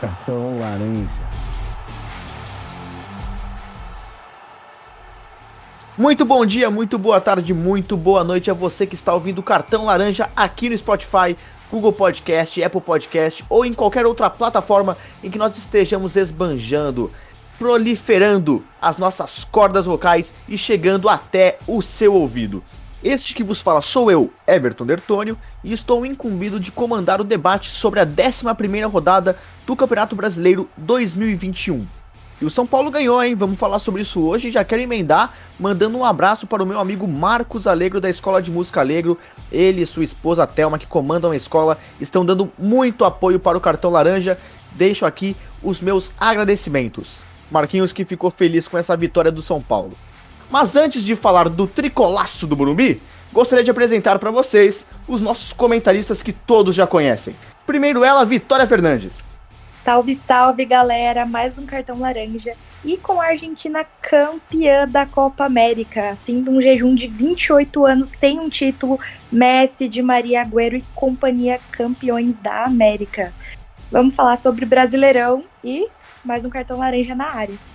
Cartão laranja. Muito bom dia, muito boa tarde, muito boa noite a você que está ouvindo Cartão Laranja aqui no Spotify, Google Podcast, Apple Podcast ou em qualquer outra plataforma em que nós estejamos esbanjando, proliferando as nossas cordas vocais e chegando até o seu ouvido. Este que vos fala sou eu, Everton Dertônio, e estou incumbido de comandar o debate sobre a 11ª rodada do Campeonato Brasileiro 2021. E o São Paulo ganhou, hein? Vamos falar sobre isso hoje. Já quero emendar mandando um abraço para o meu amigo Marcos Alegro da Escola de Música Alegro. Ele e sua esposa Thelma, que comandam a escola, estão dando muito apoio para o Cartão Laranja. Deixo aqui os meus agradecimentos. Marquinhos que ficou feliz com essa vitória do São Paulo. Mas antes de falar do tricolaço do Morumbi, gostaria de apresentar para vocês os nossos comentaristas que todos já conhecem. Primeiro ela, Vitória Fernandes. Salve, salve, galera! Mais um cartão laranja. E com a Argentina campeã da Copa América, fim de um jejum de 28 anos sem um título, Messi, de Maria Agüero e companhia campeões da América. Vamos falar sobre Brasileirão e mais um cartão laranja na área.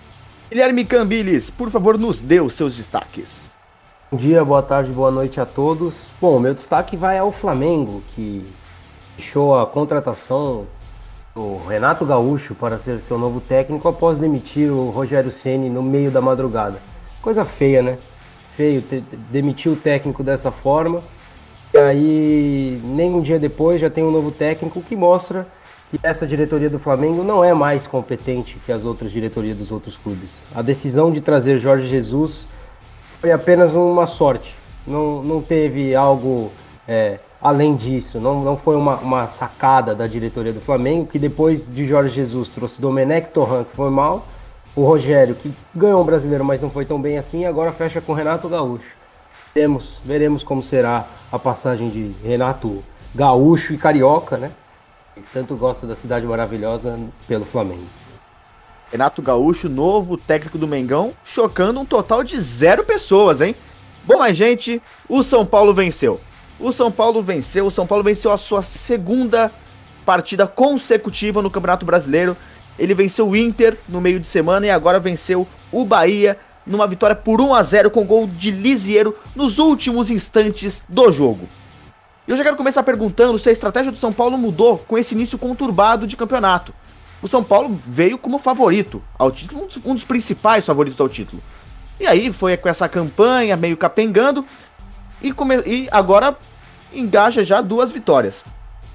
Guilherme Cambiles, por favor, nos dê os seus destaques. Bom dia, boa tarde, boa noite a todos. Bom, meu destaque vai ao Flamengo, que deixou a contratação do Renato Gaúcho para ser seu novo técnico após demitir o Rogério Ceni no meio da madrugada. Coisa feia, né? Feio demitir o técnico dessa forma. E aí, nem um dia depois, já tem um novo técnico que mostra que essa diretoria do Flamengo não é mais competente que as outras diretorias dos outros clubes. A decisão de trazer Jorge Jesus foi apenas uma sorte. Não, não teve algo é, além disso. Não, não foi uma, uma sacada da diretoria do Flamengo, que depois de Jorge Jesus trouxe Domenech Torran, que foi mal, o Rogério, que ganhou o brasileiro, mas não foi tão bem assim, e agora fecha com Renato Gaúcho. Veremos, veremos como será a passagem de Renato Gaúcho e Carioca, né? Tanto gosta da cidade maravilhosa pelo Flamengo. Renato Gaúcho, novo técnico do Mengão, chocando um total de zero pessoas, hein? Bom, mas gente, o São Paulo venceu. O São Paulo venceu, o São Paulo venceu a sua segunda partida consecutiva no Campeonato Brasileiro. Ele venceu o Inter no meio de semana e agora venceu o Bahia numa vitória por 1 a 0 com gol de Lisiero nos últimos instantes do jogo. E eu já quero começar perguntando se a estratégia do São Paulo mudou com esse início conturbado de campeonato. O São Paulo veio como favorito ao título, um dos, um dos principais favoritos ao título. E aí foi com essa campanha meio capengando e, come, e agora engaja já duas vitórias.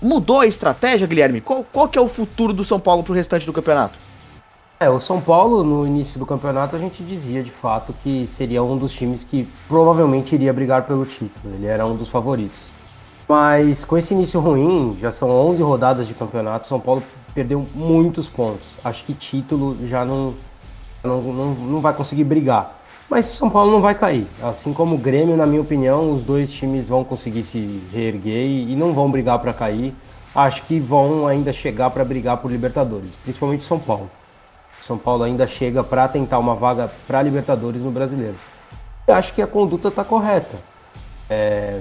Mudou a estratégia, Guilherme? Qual, qual que é o futuro do São Paulo para o restante do campeonato? É, o São Paulo, no início do campeonato, a gente dizia de fato que seria um dos times que provavelmente iria brigar pelo título. Ele era um dos favoritos. Mas com esse início ruim, já são 11 rodadas de campeonato, São Paulo perdeu muitos pontos. Acho que título já não, não, não, não vai conseguir brigar. Mas São Paulo não vai cair. Assim como o Grêmio, na minha opinião, os dois times vão conseguir se reerguer e não vão brigar para cair. Acho que vão ainda chegar para brigar por Libertadores, principalmente São Paulo. São Paulo ainda chega para tentar uma vaga para Libertadores no Brasileiro. acho que a conduta está correta. É,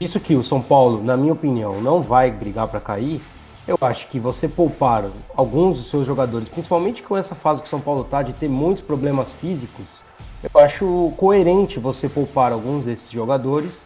isso que o São Paulo, na minha opinião, não vai brigar para cair, eu acho que você poupar alguns dos seus jogadores, principalmente com essa fase que o São Paulo está de ter muitos problemas físicos, eu acho coerente você poupar alguns desses jogadores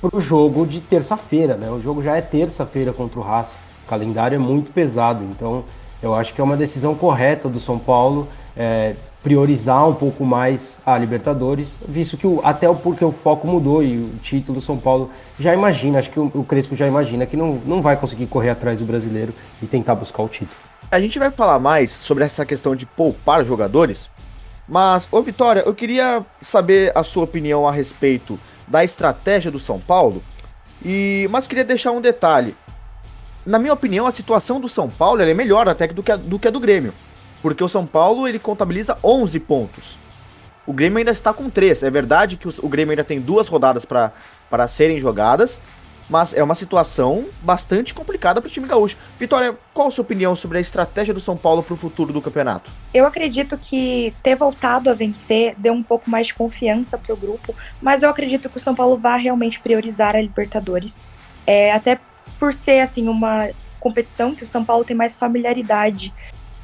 para o jogo de terça-feira, né? O jogo já é terça-feira contra o Haas, o calendário é muito pesado, então eu acho que é uma decisão correta do São Paulo é, priorizar um pouco mais a Libertadores, visto que o, até porque o foco mudou e o título do São Paulo já imagina, acho que o, o, Crespo já imagina que não, não vai conseguir correr atrás do brasileiro e tentar buscar o título. A gente vai falar mais sobre essa questão de poupar jogadores, mas, ô Vitória, eu queria saber a sua opinião a respeito da estratégia do São Paulo, e mas queria deixar um detalhe. Na minha opinião, a situação do São Paulo é melhor até do que a, do que a do Grêmio. Porque o São Paulo ele contabiliza 11 pontos. O Grêmio ainda está com 3. É verdade que o Grêmio ainda tem duas rodadas para serem jogadas, mas é uma situação bastante complicada para o time gaúcho. Vitória, qual a sua opinião sobre a estratégia do São Paulo para o futuro do campeonato? Eu acredito que ter voltado a vencer deu um pouco mais de confiança para o grupo, mas eu acredito que o São Paulo vai realmente priorizar a Libertadores. É, até por ser assim uma competição que o São Paulo tem mais familiaridade.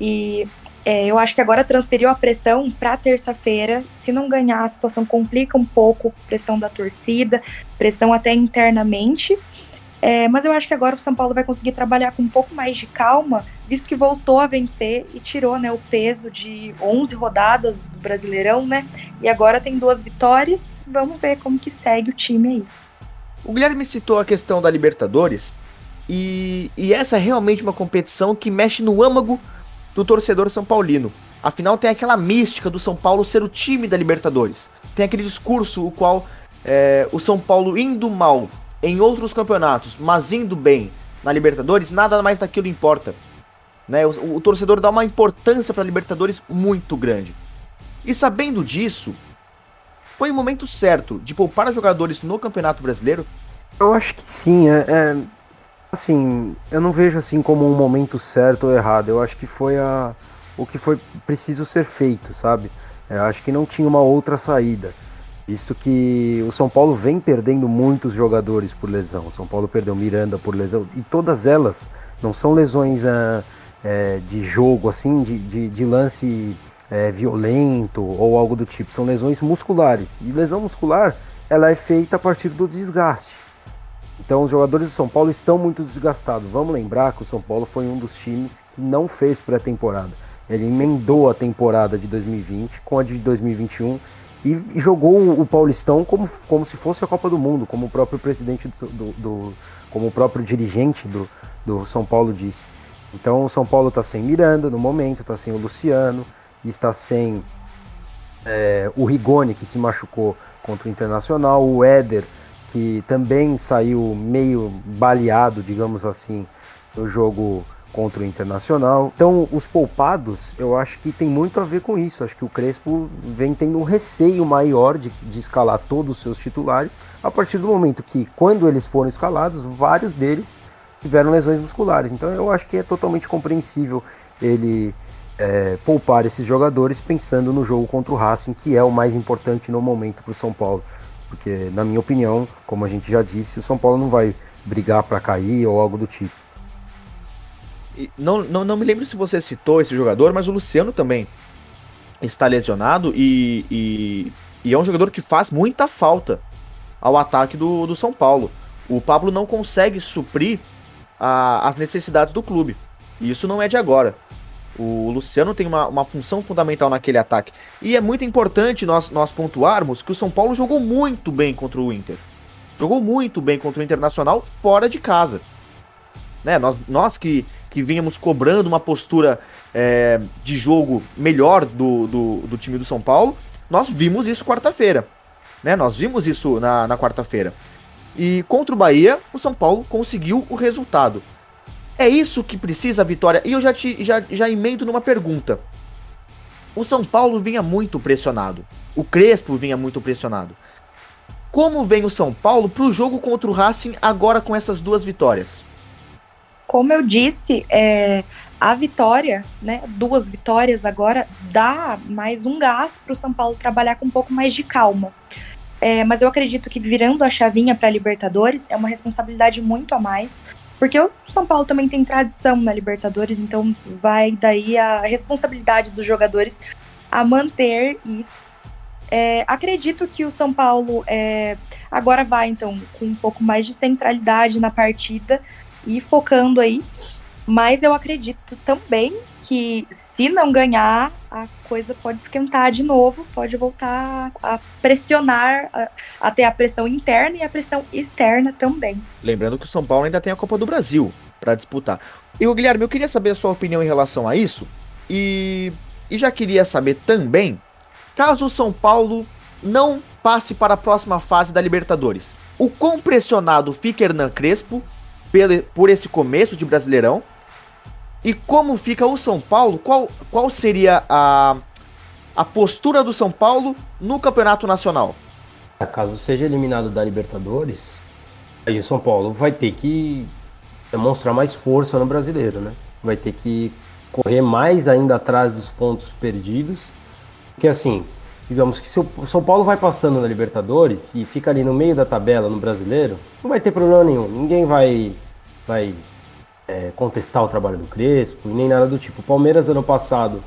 E é, eu acho que agora transferiu a pressão para terça-feira. Se não ganhar, a situação complica um pouco, pressão da torcida, pressão até internamente. É, mas eu acho que agora o São Paulo vai conseguir trabalhar com um pouco mais de calma, visto que voltou a vencer e tirou né, o peso de 11 rodadas do Brasileirão, né? E agora tem duas vitórias. Vamos ver como que segue o time aí. O Guilherme citou a questão da Libertadores e, e essa é realmente uma competição que mexe no âmago do torcedor são paulino. Afinal, tem aquela mística do São Paulo ser o time da Libertadores. Tem aquele discurso o qual é, o São Paulo indo mal em outros campeonatos, mas indo bem na Libertadores, nada mais daquilo importa. Né? O, o torcedor dá uma importância para a Libertadores muito grande. E sabendo disso, foi o momento certo de poupar jogadores no Campeonato Brasileiro? Eu acho que sim. É, é, assim, eu não vejo assim como um momento certo ou errado. Eu acho que foi a, o que foi preciso ser feito, sabe? Eu acho que não tinha uma outra saída. Visto que o São Paulo vem perdendo muitos jogadores por lesão. O São Paulo perdeu Miranda por lesão. E todas elas não são lesões ah, é, de jogo, assim, de, de, de lance é, violento ou algo do tipo. São lesões musculares. E lesão muscular, ela é feita a partir do desgaste. Então os jogadores do São Paulo estão muito desgastados. Vamos lembrar que o São Paulo foi um dos times que não fez pré-temporada. Ele emendou a temporada de 2020 com a de 2021 e, jogou o Paulistão como, como se fosse a Copa do Mundo, como o próprio presidente do, do, do como o próprio dirigente do, do São Paulo disse. Então o São Paulo está sem Miranda no momento, está sem o Luciano, está sem é, o Rigoni que se machucou contra o Internacional, o Éder que também saiu meio baleado, digamos assim, no jogo contra o Internacional. Então, os poupados, eu acho que tem muito a ver com isso. Acho que o Crespo vem tendo um receio maior de, de escalar todos os seus titulares, a partir do momento que, quando eles foram escalados, vários deles tiveram lesões musculares. Então, eu acho que é totalmente compreensível ele é, poupar esses jogadores pensando no jogo contra o Racing, que é o mais importante no momento para o São Paulo. Porque, na minha opinião, como a gente já disse, o São Paulo não vai brigar para cair ou algo do tipo. Não, não, não me lembro se você citou esse jogador, mas o Luciano também está lesionado e, e, e é um jogador que faz muita falta ao ataque do, do São Paulo. O Pablo não consegue suprir a, as necessidades do clube. E isso não é de agora. O Luciano tem uma, uma função fundamental naquele ataque. E é muito importante nós, nós pontuarmos que o São Paulo jogou muito bem contra o Inter. Jogou muito bem contra o Internacional fora de casa. Né? Nós, nós que, que vínhamos cobrando uma postura é, de jogo melhor do, do, do, time do São Paulo, nós vimos isso quarta-feira. Né? Nós vimos isso na, na quarta-feira. E contra o Bahia, o São Paulo conseguiu o resultado. É isso que precisa a vitória. E eu já, te, já, já emendo numa pergunta. O São Paulo vinha muito pressionado. O Crespo vinha muito pressionado. Como vem o São Paulo para o jogo contra o Racing agora com essas duas vitórias? Como eu disse, é, a vitória, né, duas vitórias agora, dá mais um gás para o São Paulo trabalhar com um pouco mais de calma. É, mas eu acredito que virando a chavinha para Libertadores é uma responsabilidade muito a mais. Porque o São Paulo também tem tradição na Libertadores, então vai daí a responsabilidade dos jogadores a manter isso. É, acredito que o São Paulo é, agora vai, então, com um pouco mais de centralidade na partida e focando aí. Mas eu acredito também que se não ganhar, a coisa pode esquentar de novo, pode voltar a pressionar, a, a a pressão interna e a pressão externa também. Lembrando que o São Paulo ainda tem a Copa do Brasil para disputar. E o Guilherme, eu queria saber a sua opinião em relação a isso. E, e já queria saber também, caso o São Paulo não passe para a próxima fase da Libertadores, o quão pressionado fica Hernan Crespo por esse começo de Brasileirão e como fica o São Paulo? Qual, qual seria a, a postura do São Paulo no Campeonato Nacional? Caso seja eliminado da Libertadores, aí o São Paulo vai ter que demonstrar mais força no brasileiro, né? Vai ter que correr mais ainda atrás dos pontos perdidos. Porque assim, digamos que se o São Paulo vai passando na Libertadores e fica ali no meio da tabela no brasileiro, não vai ter problema nenhum. Ninguém vai, vai é, contestar o trabalho do Crespo, nem nada do tipo. O Palmeiras, ano passado,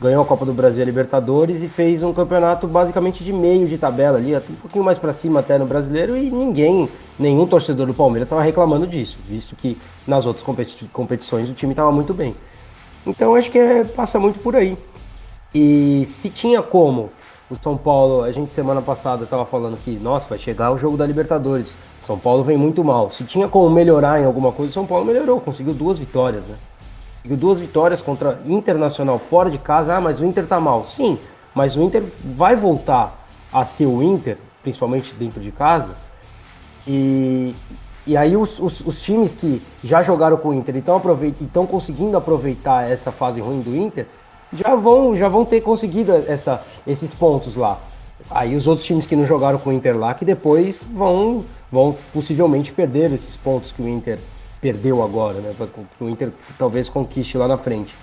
ganhou a Copa do Brasil e a Libertadores e fez um campeonato basicamente de meio de tabela ali, um pouquinho mais para cima até no brasileiro e ninguém, nenhum torcedor do Palmeiras estava reclamando disso, visto que nas outras competições o time estava muito bem. Então acho que é, passa muito por aí. E se tinha como o São Paulo, a gente semana passada estava falando que, nossa, vai chegar o jogo da Libertadores. São Paulo vem muito mal. Se tinha como melhorar em alguma coisa, São Paulo melhorou, conseguiu duas vitórias, né? duas vitórias contra Internacional fora de casa. Ah, mas o Inter tá mal. Sim, mas o Inter vai voltar a ser o Inter, principalmente dentro de casa. E, e aí os, os, os times que já jogaram com o Inter e estão conseguindo aproveitar essa fase ruim do Inter, já vão, já vão ter conseguido essa, esses pontos lá. Aí os outros times que não jogaram com o Inter lá, que depois vão, vão possivelmente perder esses pontos que o Inter perdeu agora, né? Que o Inter talvez conquiste lá na frente.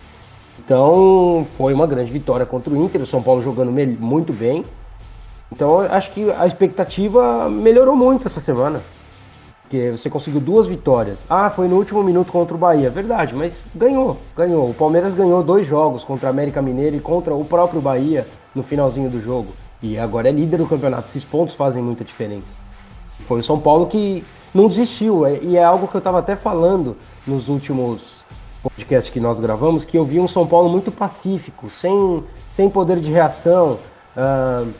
Então foi uma grande vitória contra o Inter, o São Paulo jogando muito bem. Então acho que a expectativa melhorou muito essa semana. Porque você conseguiu duas vitórias. Ah, foi no último minuto contra o Bahia. Verdade, mas ganhou, ganhou. O Palmeiras ganhou dois jogos contra a América Mineiro e contra o próprio Bahia no finalzinho do jogo. E agora é líder do campeonato. Esses pontos fazem muita diferença. Foi o São Paulo que não desistiu. É, e é algo que eu estava até falando nos últimos podcasts que nós gravamos, que eu vi um São Paulo muito pacífico, sem, sem poder de reação. Uh,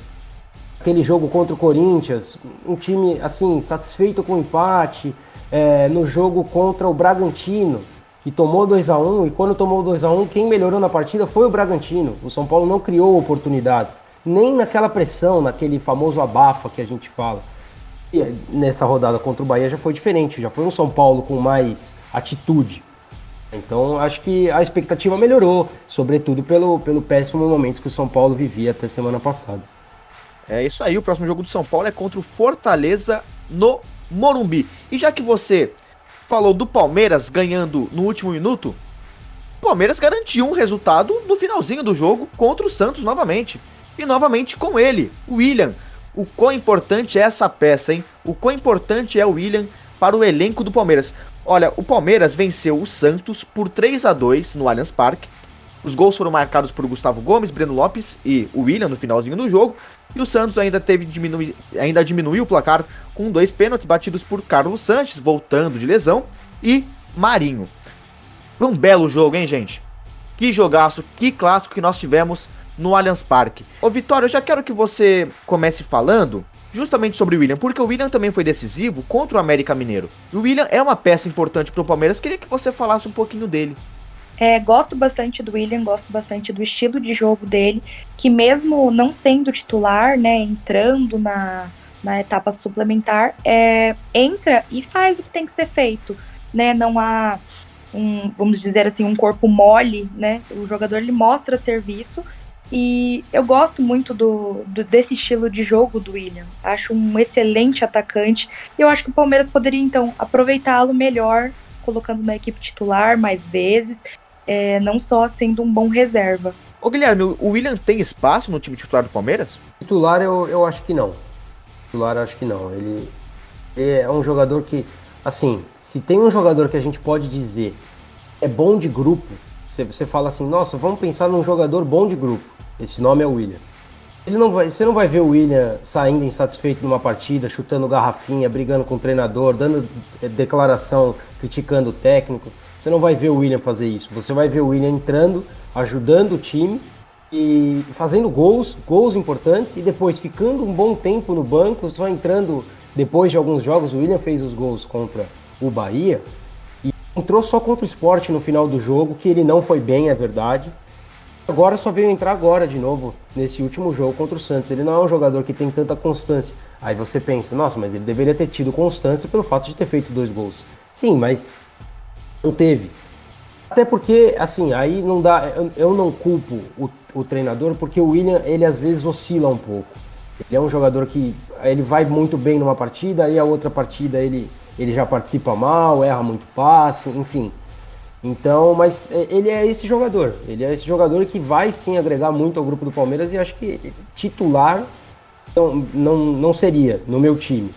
aquele jogo contra o Corinthians, um time assim satisfeito com o empate. É, no jogo contra o Bragantino, que tomou 2 a 1 e quando tomou 2 a 1 quem melhorou na partida foi o Bragantino. O São Paulo não criou oportunidades, nem naquela pressão, naquele famoso abafa que a gente fala nessa rodada contra o Bahia já foi diferente, já foi um São Paulo com mais atitude. Então acho que a expectativa melhorou, sobretudo pelo, pelo péssimo momento que o São Paulo vivia até semana passada. É isso aí, o próximo jogo do São Paulo é contra o Fortaleza no Morumbi. E já que você falou do Palmeiras ganhando no último minuto, o Palmeiras garantiu um resultado no finalzinho do jogo contra o Santos novamente. E novamente com ele, o William, o quão importante é essa peça, hein? O quão importante é o William para o elenco do Palmeiras. Olha, o Palmeiras venceu o Santos por 3 a 2 no Allianz Parque. Os gols foram marcados por Gustavo Gomes, Breno Lopes e o William no finalzinho do jogo. E o Santos ainda teve diminui, ainda diminuiu o placar com dois pênaltis batidos por Carlos Sanches, voltando de lesão, e Marinho. Foi um belo jogo, hein, gente? Que jogaço, que clássico que nós tivemos no Allianz Parque. Ô Vitória, eu já quero que você comece falando justamente sobre o William, porque o William também foi decisivo contra o América Mineiro. O William é uma peça importante para o Palmeiras, queria que você falasse um pouquinho dele. É, gosto bastante do William, gosto bastante do estilo de jogo dele, que mesmo não sendo titular, né, entrando na, na etapa suplementar, é, entra e faz o que tem que ser feito, né, não há um, vamos dizer assim, um corpo mole, né, o jogador ele mostra serviço e eu gosto muito do, do, desse estilo de jogo do William. Acho um excelente atacante. E eu acho que o Palmeiras poderia, então, aproveitá-lo melhor, colocando na equipe titular mais vezes, é, não só sendo um bom reserva. Ô Guilherme, o William tem espaço no time titular do Palmeiras? Titular eu, eu acho que não. Titular eu acho que não. Ele, ele é um jogador que, assim, se tem um jogador que a gente pode dizer é bom de grupo, você, você fala assim, nossa, vamos pensar num jogador bom de grupo. Esse nome é William. Ele não vai, você não vai ver o William saindo insatisfeito numa partida, chutando garrafinha, brigando com o treinador, dando eh, declaração, criticando o técnico. Você não vai ver o William fazer isso. Você vai ver o William entrando, ajudando o time e fazendo gols, gols importantes e depois ficando um bom tempo no banco, só entrando depois de alguns jogos. O William fez os gols contra o Bahia e entrou só contra o esporte no final do jogo, que ele não foi bem, é verdade Agora só veio entrar agora de novo nesse último jogo contra o Santos. Ele não é um jogador que tem tanta constância. Aí você pensa, nossa, mas ele deveria ter tido constância pelo fato de ter feito dois gols. Sim, mas não teve. Até porque, assim, aí não dá. Eu, não culpo o, o, treinador, porque o William, ele às vezes oscila um pouco. Ele é um jogador que ele vai muito bem numa partida, aí a outra partida ele, ele já participa mal, erra muito passe, enfim. Então, mas é, ele é esse jogador. Ele é esse jogador que vai sim agregar muito ao grupo do Palmeiras e acho que titular não, não, não seria no meu time.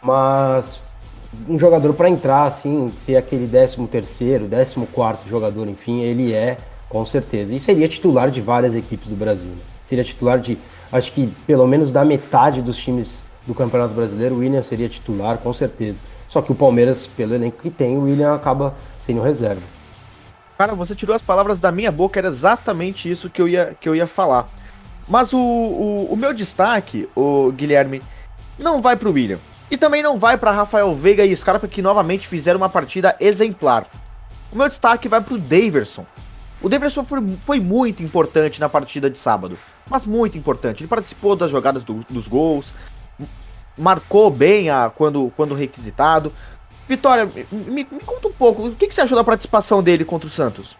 Mas um jogador para entrar, assim, ser aquele 13 terceiro, 14 quarto jogador, enfim, ele é, com certeza. E seria titular de várias equipes do Brasil. Né? Seria titular de, acho que pelo menos da metade dos times do Campeonato Brasileiro, o William seria titular, com certeza. Só que o Palmeiras, pelo elenco que tem, o William acaba sendo reserva. Cara, você tirou as palavras da minha boca, era exatamente isso que eu ia, que eu ia falar. Mas o, o, o meu destaque, o Guilherme, não vai para o William. E também não vai para Rafael Veiga e Scarpa, que novamente fizeram uma partida exemplar. O meu destaque vai para o Daverson. O Daverson foi, foi, muito importante na partida de sábado, mas muito importante. Ele participou das jogadas do, dos gols, marcou bem a, quando, quando requisitado. Vitória, me, me conta um pouco, o que, que você achou da participação dele contra o Santos?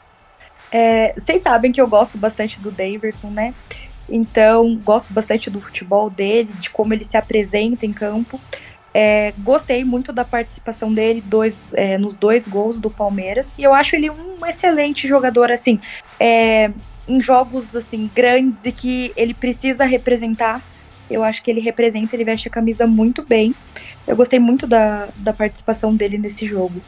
É, vocês sabem que eu gosto bastante do Daverson, né? Então, gosto bastante do futebol dele, de como ele se apresenta em campo. É, gostei muito da participação dele dois, é, nos dois gols do Palmeiras. E eu acho ele um excelente jogador, assim, é, em jogos assim grandes e que ele precisa representar. Eu acho que ele representa, ele veste a camisa muito bem. Eu gostei muito da, da participação dele nesse jogo.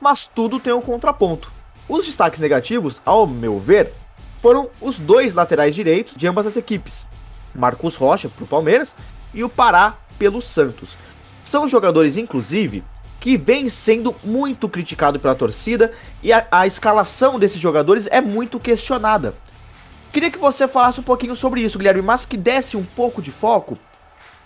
Mas tudo tem um contraponto. Os destaques negativos, ao meu ver, foram os dois laterais direitos de ambas as equipes. Marcos Rocha para o Palmeiras e o Pará pelo Santos. São jogadores, inclusive, que vem sendo muito criticado pela torcida e a, a, escalação desses jogadores é muito questionada. Queria que você falasse um pouquinho sobre isso, Guilherme, mas que desse um pouco de foco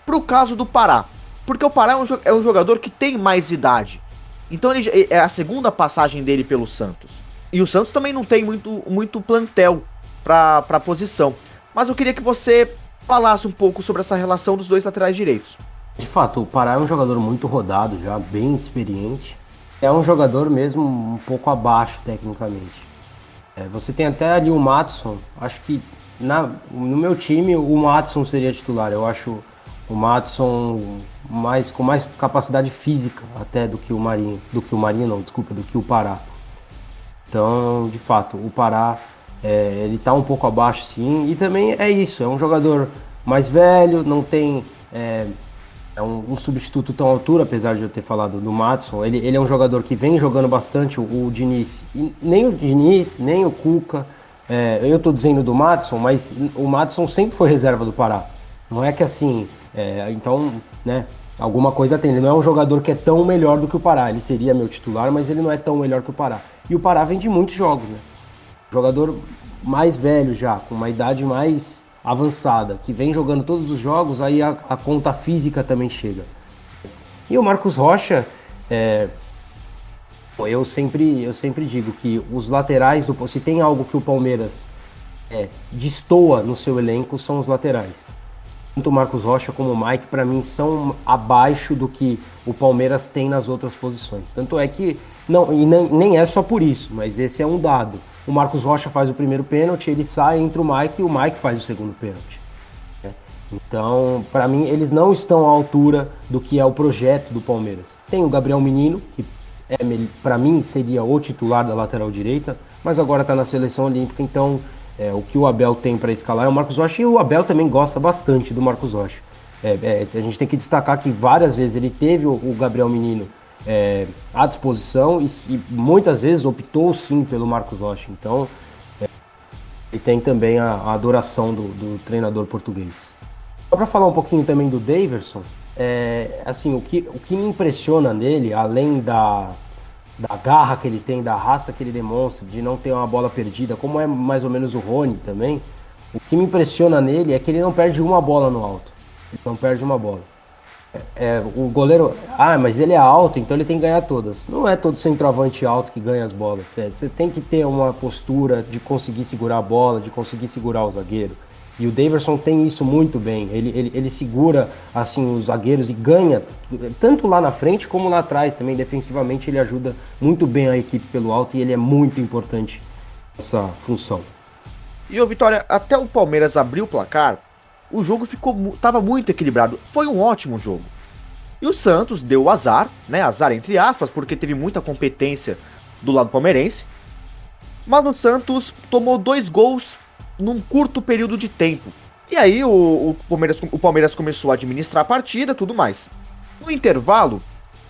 para o caso do Pará. Porque o Pará é um, é um, jogador que tem mais idade. Então ele, é a segunda passagem dele pelo Santos. E o Santos também não tem muito, muito plantel para a posição. Mas eu queria que você falasse um pouco sobre essa relação dos dois laterais direitos. De fato, o Pará é um jogador muito rodado, já bem experiente. É um jogador mesmo um pouco abaixo tecnicamente. É, você tem até ali o Matson. Acho que na, no meu time o Matson seria titular. Eu acho o Matson mais com mais capacidade física até do que o Marinho, do que o Marinho não, desculpa, do que o Pará. Então, de fato, o Pará é, ele está um pouco abaixo sim, e também é isso, é um jogador mais velho, não tem é, é um, um, substituto tão altura, apesar de eu ter falado do Matson. Ele, ele é um jogador que vem jogando bastante o, o Diniz. E nem o Diniz, nem o Cuca. É, eu estou dizendo do Matson, mas o Matson sempre foi reserva do Pará. Não é que assim, é, então, né, alguma coisa tem. Ele não é um jogador que é tão melhor do que o Pará. Ele seria meu titular, mas ele não é tão melhor que o Pará. E o Pará vem de muitos jogos, né? Jogador mais velho já, com uma idade mais avançada, que vem jogando todos os jogos, aí a, a conta física também chega. E o Marcos Rocha, é, eu sempre, eu sempre digo que os laterais do se tem algo que o Palmeiras é, destoa no seu elenco são os laterais tanto o Marcos Rocha como o Mike, para mim, são abaixo do que o Palmeiras tem nas outras posições. Tanto é que, não, e nem, nem é só por isso, mas esse é um dado. O Marcos Rocha faz o primeiro pênalti, ele sai, entra o Mike e o Mike faz o segundo pênalti. Né? Então, para mim, eles não estão à altura do que é o projeto do Palmeiras. Tem o Gabriel Menino, que é, para mim seria o titular da lateral direita, mas agora está na seleção olímpica, então é, o que o Abel tem para escalar é o Marcos Rocha e o Abel também gosta bastante do Marcos Rocha. É, é, a gente tem que destacar que várias vezes ele teve o, o Gabriel Menino é, à disposição e, e, muitas vezes optou sim pelo Marcos Rocha. Então, é, ele tem também a, a adoração do, do, treinador português. Só para falar um pouquinho também do Daverson, é, assim, o que, o que me impressiona nele, além da, da garra que ele tem, da raça que ele demonstra, de não ter uma bola perdida, como é mais ou menos o Rony também. O que me impressiona nele é que ele não perde uma bola no alto. Ele não perde uma bola. É, o goleiro, ah, mas ele é alto, então ele tem que ganhar todas. Não é todo centroavante alto que ganha as bolas. É, você tem que ter uma postura de conseguir segurar a bola, de conseguir segurar o zagueiro. E o Daverson tem isso muito bem. Ele, ele, ele segura assim os zagueiros e ganha tanto lá na frente como lá atrás também. Defensivamente ele ajuda muito bem a equipe pelo alto e ele é muito importante nessa função. E o Vitória, até o Palmeiras abrir o placar, o jogo ficou tava muito equilibrado. Foi um ótimo jogo. E o Santos deu azar, né? Azar entre aspas, porque teve muita competência do lado palmeirense. Mas o Santos tomou dois gols num curto período de tempo. E aí o, o, Palmeiras, o Palmeiras começou a administrar a partida tudo mais. No intervalo,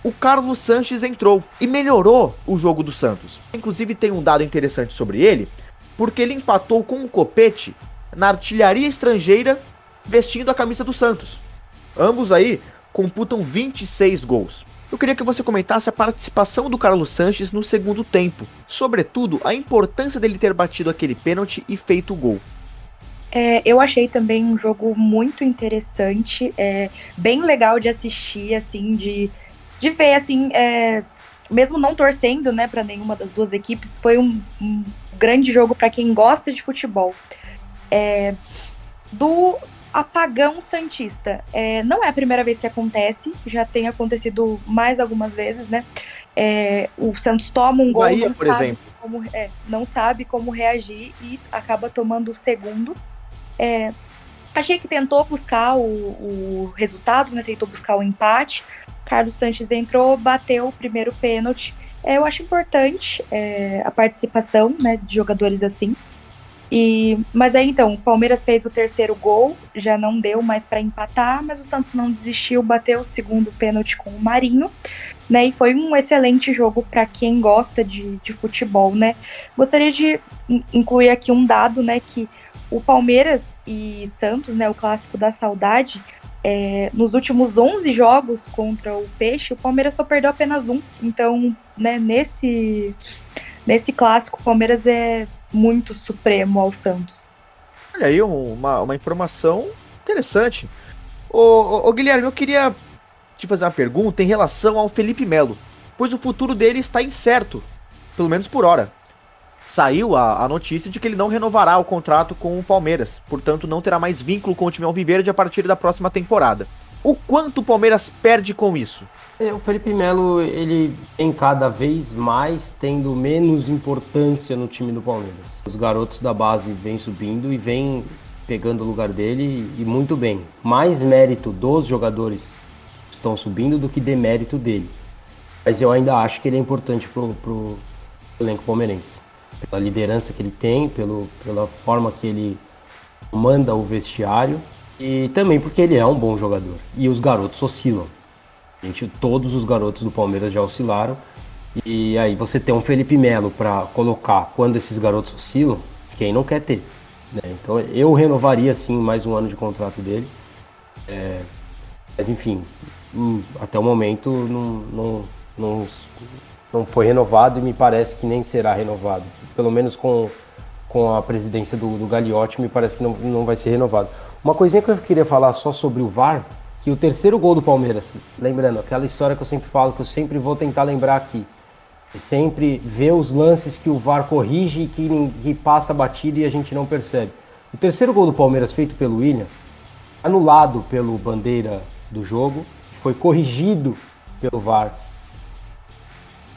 o Carlos Sanches entrou e melhorou o jogo do Santos. Inclusive tem um dado interessante sobre ele, porque ele empatou com o Copete na artilharia estrangeira vestindo a camisa do Santos. Ambos aí computam 26 gols. Eu queria que você comentasse a participação do Carlos Sanches no segundo tempo, sobretudo a importância dele ter batido aquele pênalti e feito o gol. É, eu achei também um jogo muito interessante, é, bem legal de assistir, assim, de, de ver, assim, é, mesmo não torcendo, né, para nenhuma das duas equipes, foi um, um grande jogo para quem gosta de futebol. É, do apagão santista, é, não é a primeira vez que acontece, já tem acontecido mais algumas vezes, né? É, o Santos toma um gol, Bahia, por exemplo. Como, é, não sabe como reagir e acaba tomando o segundo. É, achei que tentou buscar o, o resultado, né? Tentou buscar o empate. Carlos Sanches entrou, bateu o primeiro pênalti. É, eu acho importante é, a participação né, de jogadores assim. E, mas aí então, o Palmeiras fez o terceiro gol, já não deu mais para empatar, mas o Santos não desistiu, bateu o segundo pênalti com o Marinho, né? E foi um excelente jogo para quem gosta de, de futebol, né? Gostaria de incluir aqui um dado, né? Que o Palmeiras e Santos, né, o clássico da saudade, é, nos últimos 11 jogos contra o Peixe, o Palmeiras só perdeu apenas um. Então, né, nesse, nesse clássico, o Palmeiras é muito supremo ao Santos. Olha aí, uma, uma informação interessante. Ô, ô, ô, Guilherme, eu queria te fazer uma pergunta em relação ao Felipe Melo, pois o futuro dele está incerto, pelo menos por hora saiu a, a, notícia de que ele não renovará o contrato com o Palmeiras, portanto não terá mais vínculo com o time Alviverde a partir da próxima temporada. O quanto o Palmeiras perde com isso? É, o Felipe Melo, ele em cada vez mais tendo menos importância no time do Palmeiras. Os garotos da base vêm subindo e vêm pegando o lugar dele e muito bem. Mais mérito dos jogadores que estão subindo do que demérito dele. Mas eu ainda acho que ele é importante pro, pro elenco palmeirense pela liderança que ele tem, pelo, pela forma que ele manda o vestiário e também porque ele é um bom jogador. E os garotos oscilam. Gente, todos os garotos do Palmeiras já oscilaram. E aí você tem um Felipe Melo para colocar quando esses garotos oscilam, quem não quer ter. Né? Então eu renovaria sim mais um ano de contrato dele. É, mas enfim, hum, até o momento não, não, não, não foi renovado e me parece que nem será renovado. Pelo menos com, com a presidência do, do Gagliotti, me parece que não, não vai ser renovado. Uma coisinha que eu queria falar só sobre o VAR, que o terceiro gol do Palmeiras, lembrando, aquela história que eu sempre falo, que eu sempre vou tentar lembrar aqui, sempre ver os lances que o VAR corrige e que, que passa batido e a gente não percebe. O terceiro gol do Palmeiras, feito pelo William, anulado pelo bandeira do jogo, foi corrigido pelo VAR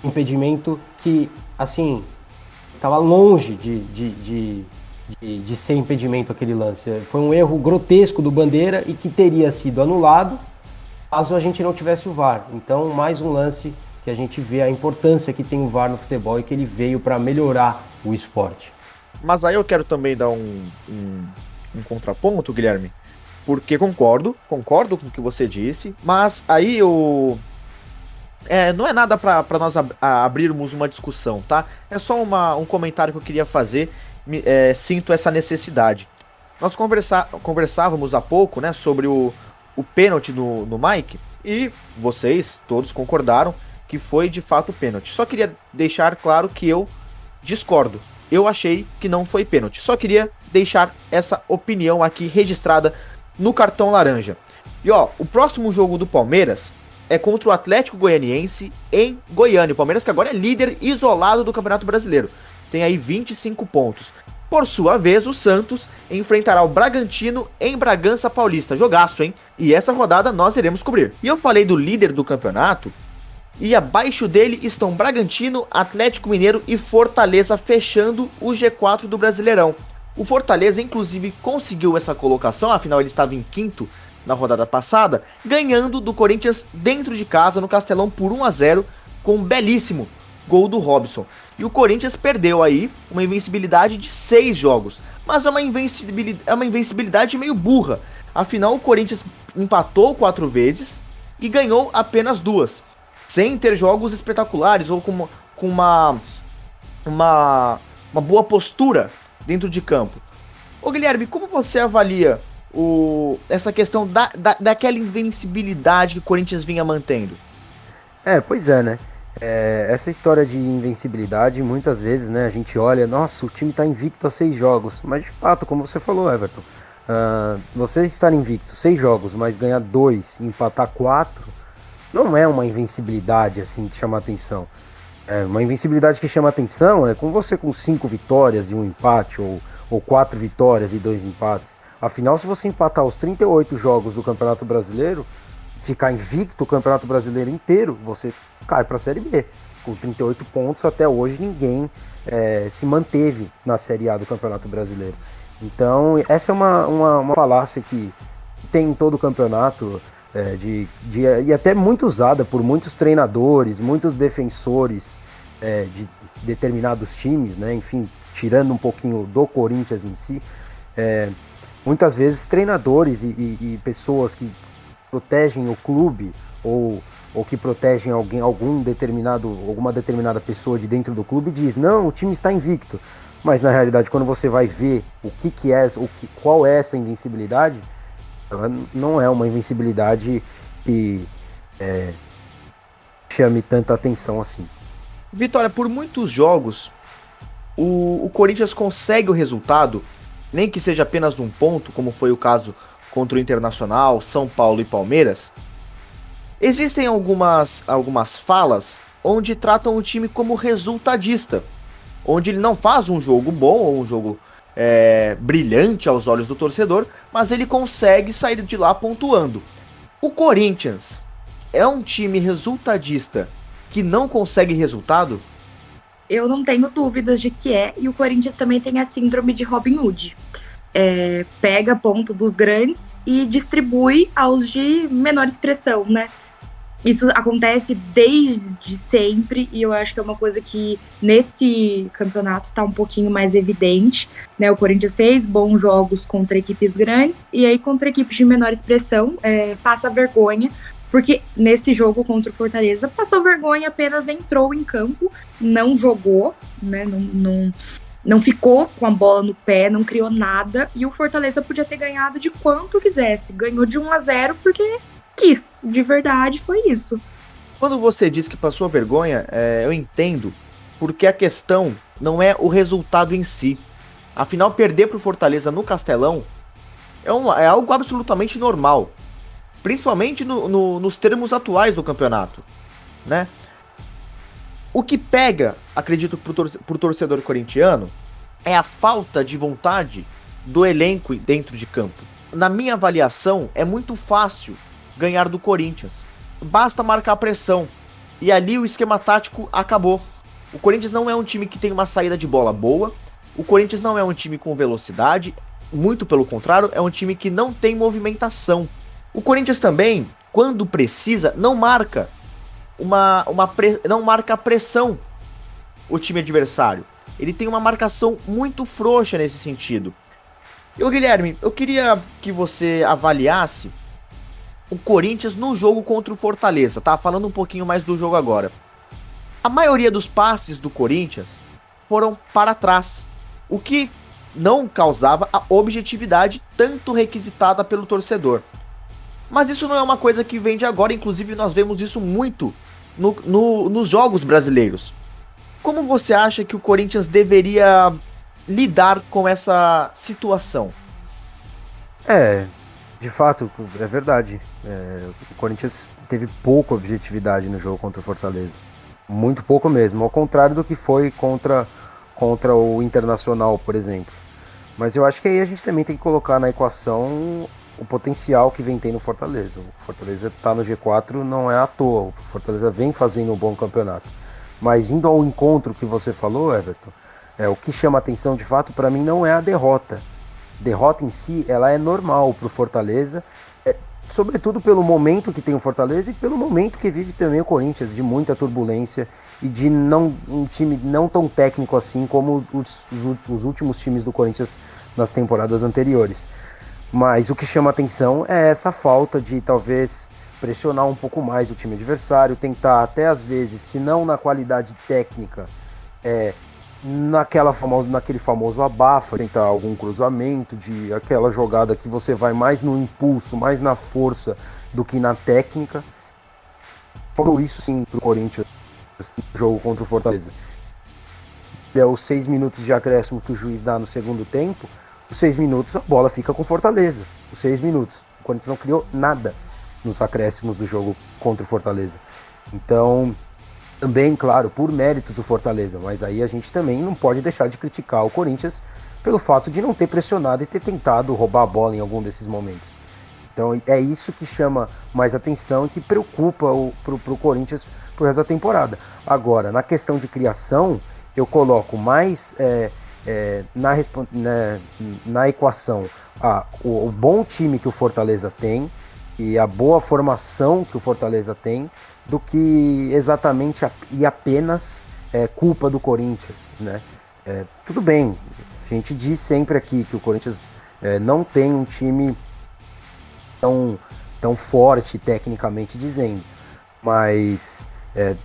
impedimento que, assim, estava longe de, de, de, de, de ser impedimento aquele lance. Foi um erro grotesco do Bandeira e que teria sido anulado caso a gente não tivesse o VAR. Então, mais um lance que a gente vê a importância que tem o VAR no futebol e que ele veio para melhorar o esporte. Mas aí eu quero também dar um, um, um contraponto, Guilherme, porque concordo, concordo com o que você disse, mas aí o, é, não é nada para nós ab abrirmos uma discussão, tá? É só uma, um comentário que eu queria fazer. Me, é, sinto essa necessidade. Nós conversa conversávamos há pouco, né, sobre o, o pênalti no, no Mike e vocês todos concordaram que foi de fato pênalti. Só queria deixar claro que eu discordo. Eu achei que não foi pênalti. Só queria deixar essa opinião aqui registrada no cartão laranja. E ó, o próximo jogo do Palmeiras é contra o Atlético Goianiense em Goiânia. O Palmeiras que agora é líder isolado do Campeonato Brasileiro. Tem aí 25 pontos. Por sua vez, o Santos enfrentará o Bragantino em Bragança Paulista. Jogaço, hein? E essa rodada nós iremos cobrir. E eu falei do líder do campeonato, e abaixo dele estão Bragantino, Atlético Mineiro e Fortaleza fechando o G4 do Brasileirão. O Fortaleza, inclusive, conseguiu essa colocação, afinal ele estava em quinto na rodada passada, ganhando do Corinthians dentro de casa no Castelão por 1 a 0 com um belíssimo gol do Robson. E o Corinthians perdeu aí uma invencibilidade de seis jogos, mas é uma invencibilidade, é uma invencibilidade meio burra. Afinal, o Corinthians empatou quatro vezes e ganhou apenas duas. sem ter jogos espetaculares ou com, com uma, uma, uma boa postura dentro de campo. Ô Guilherme, como você avalia o, essa questão da, da, daquela invencibilidade que o Corinthians vinha mantendo? É, pois é, né? É, essa história de invencibilidade, muitas vezes, né, a gente olha, nossa, o time está invicto a seis jogos, mas de fato, como você falou, Everton, uh, você estar invicto seis jogos, mas ganhar dois, empatar quatro, não é uma invencibilidade assim que chama atenção. É uma invencibilidade que chama atenção é com você com cinco vitórias e um empate, ou, ou quatro vitórias e dois empates. Afinal, se você empatar os 38 jogos do Campeonato Brasileiro, ficar invicto o Campeonato Brasileiro inteiro, você cai para a Série B. Com 38 pontos, até hoje ninguém é, se manteve na Série A do Campeonato Brasileiro. Então, essa é uma, uma, uma falácia que tem em todo o campeonato, é, de, de, e até muito usada por muitos treinadores, muitos defensores é, de determinados times, né? enfim, tirando um pouquinho do Corinthians em si. É, muitas vezes treinadores e, e, e pessoas que protegem o clube ou, ou que protegem alguém, algum determinado, alguma determinada pessoa de dentro do clube diz não, o time está invicto. Mas na realidade, quando você vai ver o que, que é, o que, qual é essa invencibilidade, ela não é uma invencibilidade que é, chame tanta atenção assim. Vitória, por muitos jogos, o, o Corinthians consegue o resultado, nem que seja apenas um ponto, como foi o caso contra o Internacional, São Paulo e Palmeiras, existem algumas, algumas falas onde tratam o time como resultadista, onde ele não faz um jogo bom ou um jogo é, brilhante aos olhos do torcedor, mas ele consegue sair de lá pontuando. O Corinthians é um time resultadista que não consegue resultado? Eu não tenho dúvidas de que é, e o Corinthians também tem a síndrome de Robin Hood é, pega ponto dos grandes e distribui aos de menor expressão, né? Isso acontece desde sempre e eu acho que é uma coisa que nesse campeonato está um pouquinho mais evidente. Né? O Corinthians fez bons jogos contra equipes grandes e aí contra equipes de menor expressão é, passa vergonha, porque nesse jogo contra o Fortaleza passou vergonha, apenas entrou em campo, não jogou, né? não, não não ficou com a bola no pé, não criou nada e o Fortaleza podia ter ganhado de quanto quisesse. Ganhou de 1 a 0 porque quis. De verdade foi isso. Quando você diz que passou vergonha, é, eu entendo, porque a questão não é o resultado em si. Afinal, perder para o Fortaleza no Castelão é, um, é, algo absolutamente normal, principalmente no, no, nos termos atuais do campeonato, né? O que pega, acredito, tor pro torcedor corintiano é a falta de vontade do elenco dentro de campo. Na minha avaliação, é muito fácil ganhar do Corinthians. Basta marcar pressão. E ali o esquema tático acabou. O Corinthians não é um time que tem uma saída de bola boa. O Corinthians não é um time com velocidade. Muito pelo contrário, é um time que não tem movimentação. O Corinthians também, quando precisa, não marca uma, uma pre... não marca pressão o time adversário. Ele tem uma marcação muito frouxa nesse sentido. E Guilherme, eu queria que você avaliasse o Corinthians no jogo contra o Fortaleza, tá? Falando um pouquinho mais do jogo agora. A maioria dos passes do Corinthians foram para trás, o que não causava a objetividade tanto requisitada pelo torcedor. Mas isso não é uma coisa que vem de agora, inclusive nós vemos isso muito no, no, nos jogos brasileiros. Como você acha que o Corinthians deveria lidar com essa situação? É, de fato, é verdade. É, o Corinthians teve pouca objetividade no jogo contra o Fortaleza. Muito pouco mesmo, ao contrário do que foi contra, contra o Internacional, por exemplo. Mas eu acho que aí a gente também tem que colocar na equação o potencial que vem tendo o Fortaleza. O Fortaleza está no G4 não é à toa. O Fortaleza vem fazendo um bom campeonato. Mas indo ao encontro que você falou, Everton, é, o que chama atenção de fato para mim não é a derrota. Derrota em si, ela é normal para o Fortaleza, é, sobretudo pelo momento que tem o Fortaleza e pelo momento que vive também o Corinthians, de muita turbulência e de não, um time não tão técnico assim como os, os, os últimos times do Corinthians nas temporadas anteriores. Mas o que chama atenção é essa falta de talvez pressionar um pouco mais o time adversário, tentar até às vezes, se não na qualidade técnica, é, naquela famosa, naquele famoso abafa, tentar algum cruzamento, de aquela jogada que você vai mais no impulso, mais na força do que na técnica. Por isso sim para o Corinthians jogo contra o Fortaleza. É os seis minutos de acréscimo que o juiz dá no segundo tempo, os seis minutos a bola fica com Fortaleza. Os seis minutos. O Corinthians não criou nada nos acréscimos do jogo contra o Fortaleza. Então, também, claro, por méritos do Fortaleza, mas aí a gente também não pode deixar de criticar o Corinthians pelo fato de não ter pressionado e ter tentado roubar a bola em algum desses momentos. Então é isso que chama mais atenção e que preocupa o pro, pro Corinthians pro resto da temporada. Agora, na questão de criação, eu coloco mais é, é, na, na, né, na equação a, o, o bom time que o Fortaleza tem e a boa formação que o Fortaleza tem do que exatamente a, e apenas é, culpa do Corinthians, né? É, tudo bem, a gente diz sempre aqui que o Corinthians é, não tem um time tão, tão forte tecnicamente dizendo, mas é,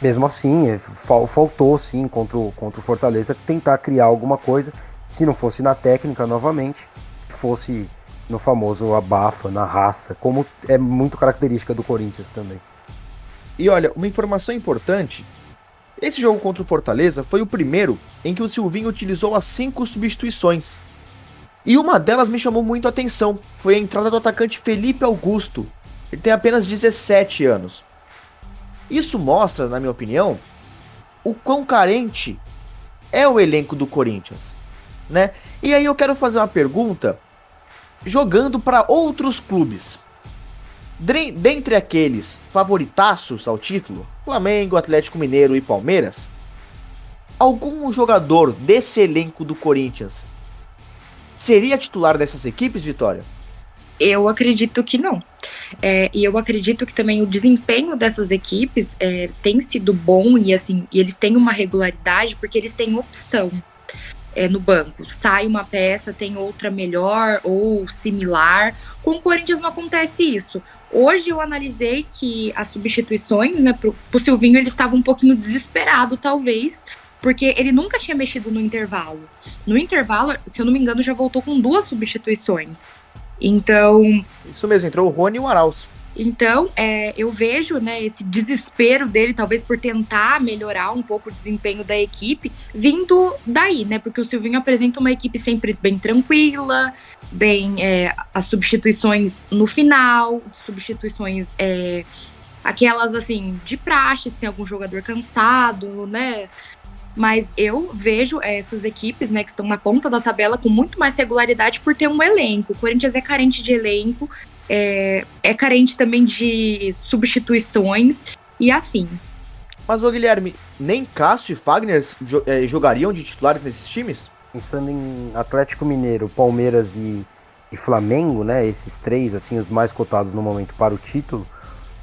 mesmo assim é, fal, faltou sim contra o, contra o Fortaleza tentar criar alguma coisa, se não fosse na técnica novamente, fosse no famoso abafa, na raça, como é muito característica do Corinthians também. E olha, uma informação importante: esse jogo contra o Fortaleza foi o primeiro em que o Silvinho utilizou as cinco substituições. E uma delas me chamou muito a atenção: foi a entrada do atacante Felipe Augusto. Ele tem apenas 17 anos. Isso mostra, na minha opinião, o quão carente é o elenco do Corinthians, né? E aí eu quero fazer uma pergunta jogando para outros clubes. Dentre aqueles favoritaços ao título, Flamengo, Atlético Mineiro e Palmeiras, algum jogador desse elenco do Corinthians seria titular dessas equipes, Vitória? Eu acredito que não. É, e eu acredito que também o desempenho dessas equipes é, tem sido bom e assim, e eles têm uma regularidade porque eles têm opção é, no banco. Sai uma peça, tem outra melhor ou similar. Com o Corinthians não acontece isso. Hoje eu analisei que as substituições, né, pro, pro Silvinho, ele estava um pouquinho desesperado, talvez, porque ele nunca tinha mexido no intervalo. No intervalo, se eu não me engano, já voltou com duas substituições. Então. Isso mesmo, entrou o Rony e o Arauz. Então, é, eu vejo né, esse desespero dele, talvez por tentar melhorar um pouco o desempenho da equipe, vindo daí, né? Porque o Silvinho apresenta uma equipe sempre bem tranquila, bem é, as substituições no final, substituições é, aquelas assim de praxe, se tem algum jogador cansado, né? Mas eu vejo essas equipes, né, que estão na ponta da tabela com muito mais regularidade por ter um elenco. O Corinthians é carente de elenco, é, é carente também de substituições e afins. Mas, ô Guilherme, nem Cássio e Fagner é, jogariam de titulares nesses times? Pensando em Atlético Mineiro, Palmeiras e, e Flamengo, né? Esses três, assim, os mais cotados no momento para o título.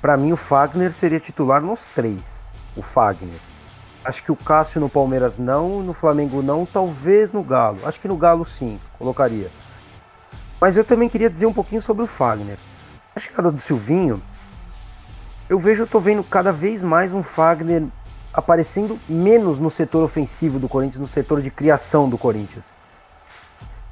Para mim, o Fagner seria titular nos três. O Fagner. Acho que o Cássio no Palmeiras não, no Flamengo não, talvez no Galo. Acho que no Galo sim, colocaria. Mas eu também queria dizer um pouquinho sobre o Fagner. A chegada do Silvinho, eu vejo, eu tô vendo cada vez mais um Fagner aparecendo menos no setor ofensivo do Corinthians, no setor de criação do Corinthians.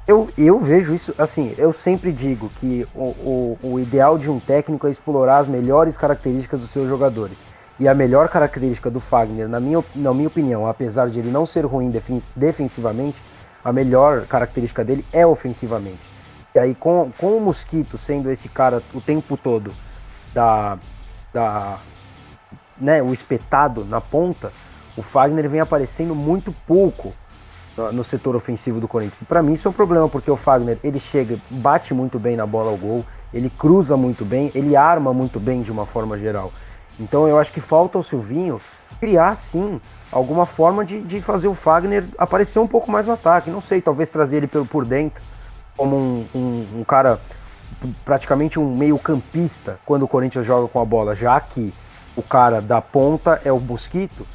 Eu, eu vejo isso, assim, eu sempre digo que o, o, o ideal de um técnico é explorar as melhores características dos seus jogadores. E a melhor característica do Fagner, na minha, na minha opinião, apesar de ele não ser ruim defensivamente, a melhor característica dele é ofensivamente. E aí, com, com o Mosquito sendo esse cara o tempo todo da. da né, o espetado na ponta, o Fagner vem aparecendo muito pouco no setor ofensivo do Corinthians. E para mim isso é um problema, porque o Fagner, ele chega, bate muito bem na bola ao gol, ele cruza muito bem, ele arma muito bem de uma forma geral. Então eu acho que falta ao Silvinho criar sim alguma forma de, de fazer o Fagner aparecer um pouco mais no ataque. Não sei, talvez trazer ele por dentro como um, um, um cara praticamente um meio campista quando o Corinthians joga com a bola, já que o cara da ponta é o Mosquito,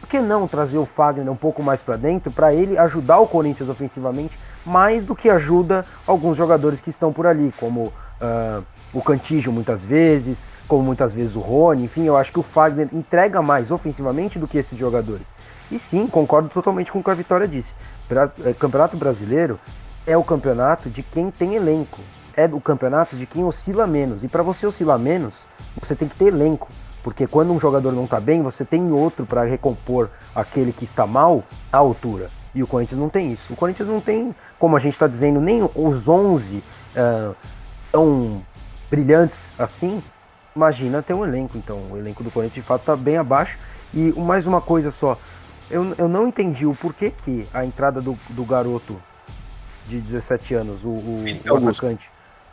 por que não trazer o Fagner um pouco mais para dentro para ele ajudar o Corinthians ofensivamente mais do que ajuda alguns jogadores que estão por ali, como uh, o Cantígio muitas vezes, como muitas vezes o Rony, enfim, eu acho que o Fagner entrega mais ofensivamente do que esses jogadores. E sim, concordo totalmente com o que a Vitória disse. Eh, campeonato Brasileiro é o campeonato de quem tem elenco. É o campeonato de quem oscila menos. E para você oscilar menos, você tem que ter elenco. Porque quando um jogador não está bem, você tem outro para recompor aquele que está mal à altura. E o Corinthians não tem isso. O Corinthians não tem, como a gente está dizendo, nem os 11 uh, tão brilhantes assim. Imagina ter um elenco, então. O elenco do Corinthians de fato está bem abaixo. E mais uma coisa só. Eu, eu não entendi o porquê que a entrada do, do garoto de 17 anos, o, o, o atacante.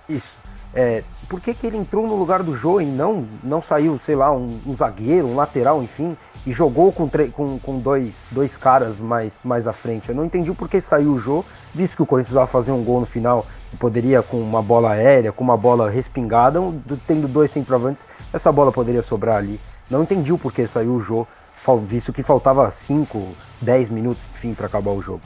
Isso. É, por que, que ele entrou no lugar do Jô e não, não saiu, sei lá, um, um zagueiro, um lateral, enfim, e jogou com, com, com dois, dois caras mais, mais à frente? Eu não entendi o porquê saiu o Jô, visto que o Corinthians precisava fazer um gol no final e poderia, com uma bola aérea, com uma bola respingada, tendo dois centroavantes, essa bola poderia sobrar ali. Não entendi o porquê saiu o Jô visto que faltava 5, 10 minutos, enfim, para acabar o jogo.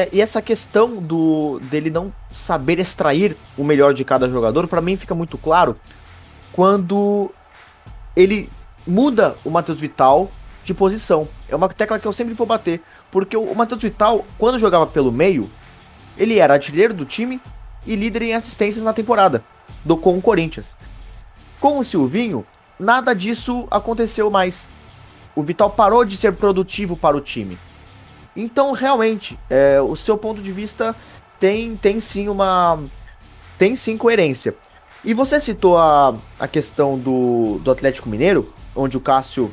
É, e essa questão do dele não saber extrair o melhor de cada jogador, para mim fica muito claro quando ele muda o Matheus Vital de posição. É uma tecla que eu sempre vou bater, porque o Matheus Vital, quando jogava pelo meio, ele era artilheiro do time e líder em assistências na temporada do com o Corinthians. Com o Silvinho, nada disso aconteceu mais o Vital parou de ser produtivo para o time. Então, realmente, é, o seu ponto de vista tem, tem sim uma. tem sim coerência. E você citou a, a questão do, do Atlético Mineiro, onde o Cássio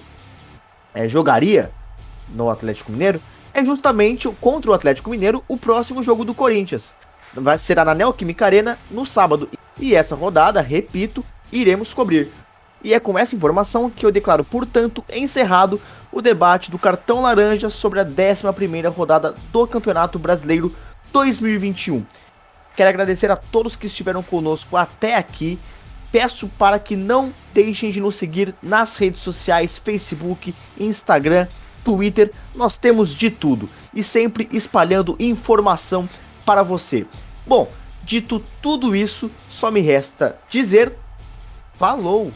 é, jogaria no Atlético Mineiro, é justamente contra o Atlético Mineiro o próximo jogo do Corinthians. Vai ser na Neoquímica Arena no sábado. E essa rodada, repito, iremos cobrir. E é com essa informação que eu declaro, portanto, encerrado o debate do cartão laranja sobre a 11ª rodada do Campeonato Brasileiro 2021. Quero agradecer a todos que estiveram conosco até aqui. Peço para que não deixem de nos seguir nas redes sociais, Facebook, Instagram, Twitter. Nós temos de tudo e sempre espalhando informação para você. Bom, dito tudo isso, só me resta dizer falou!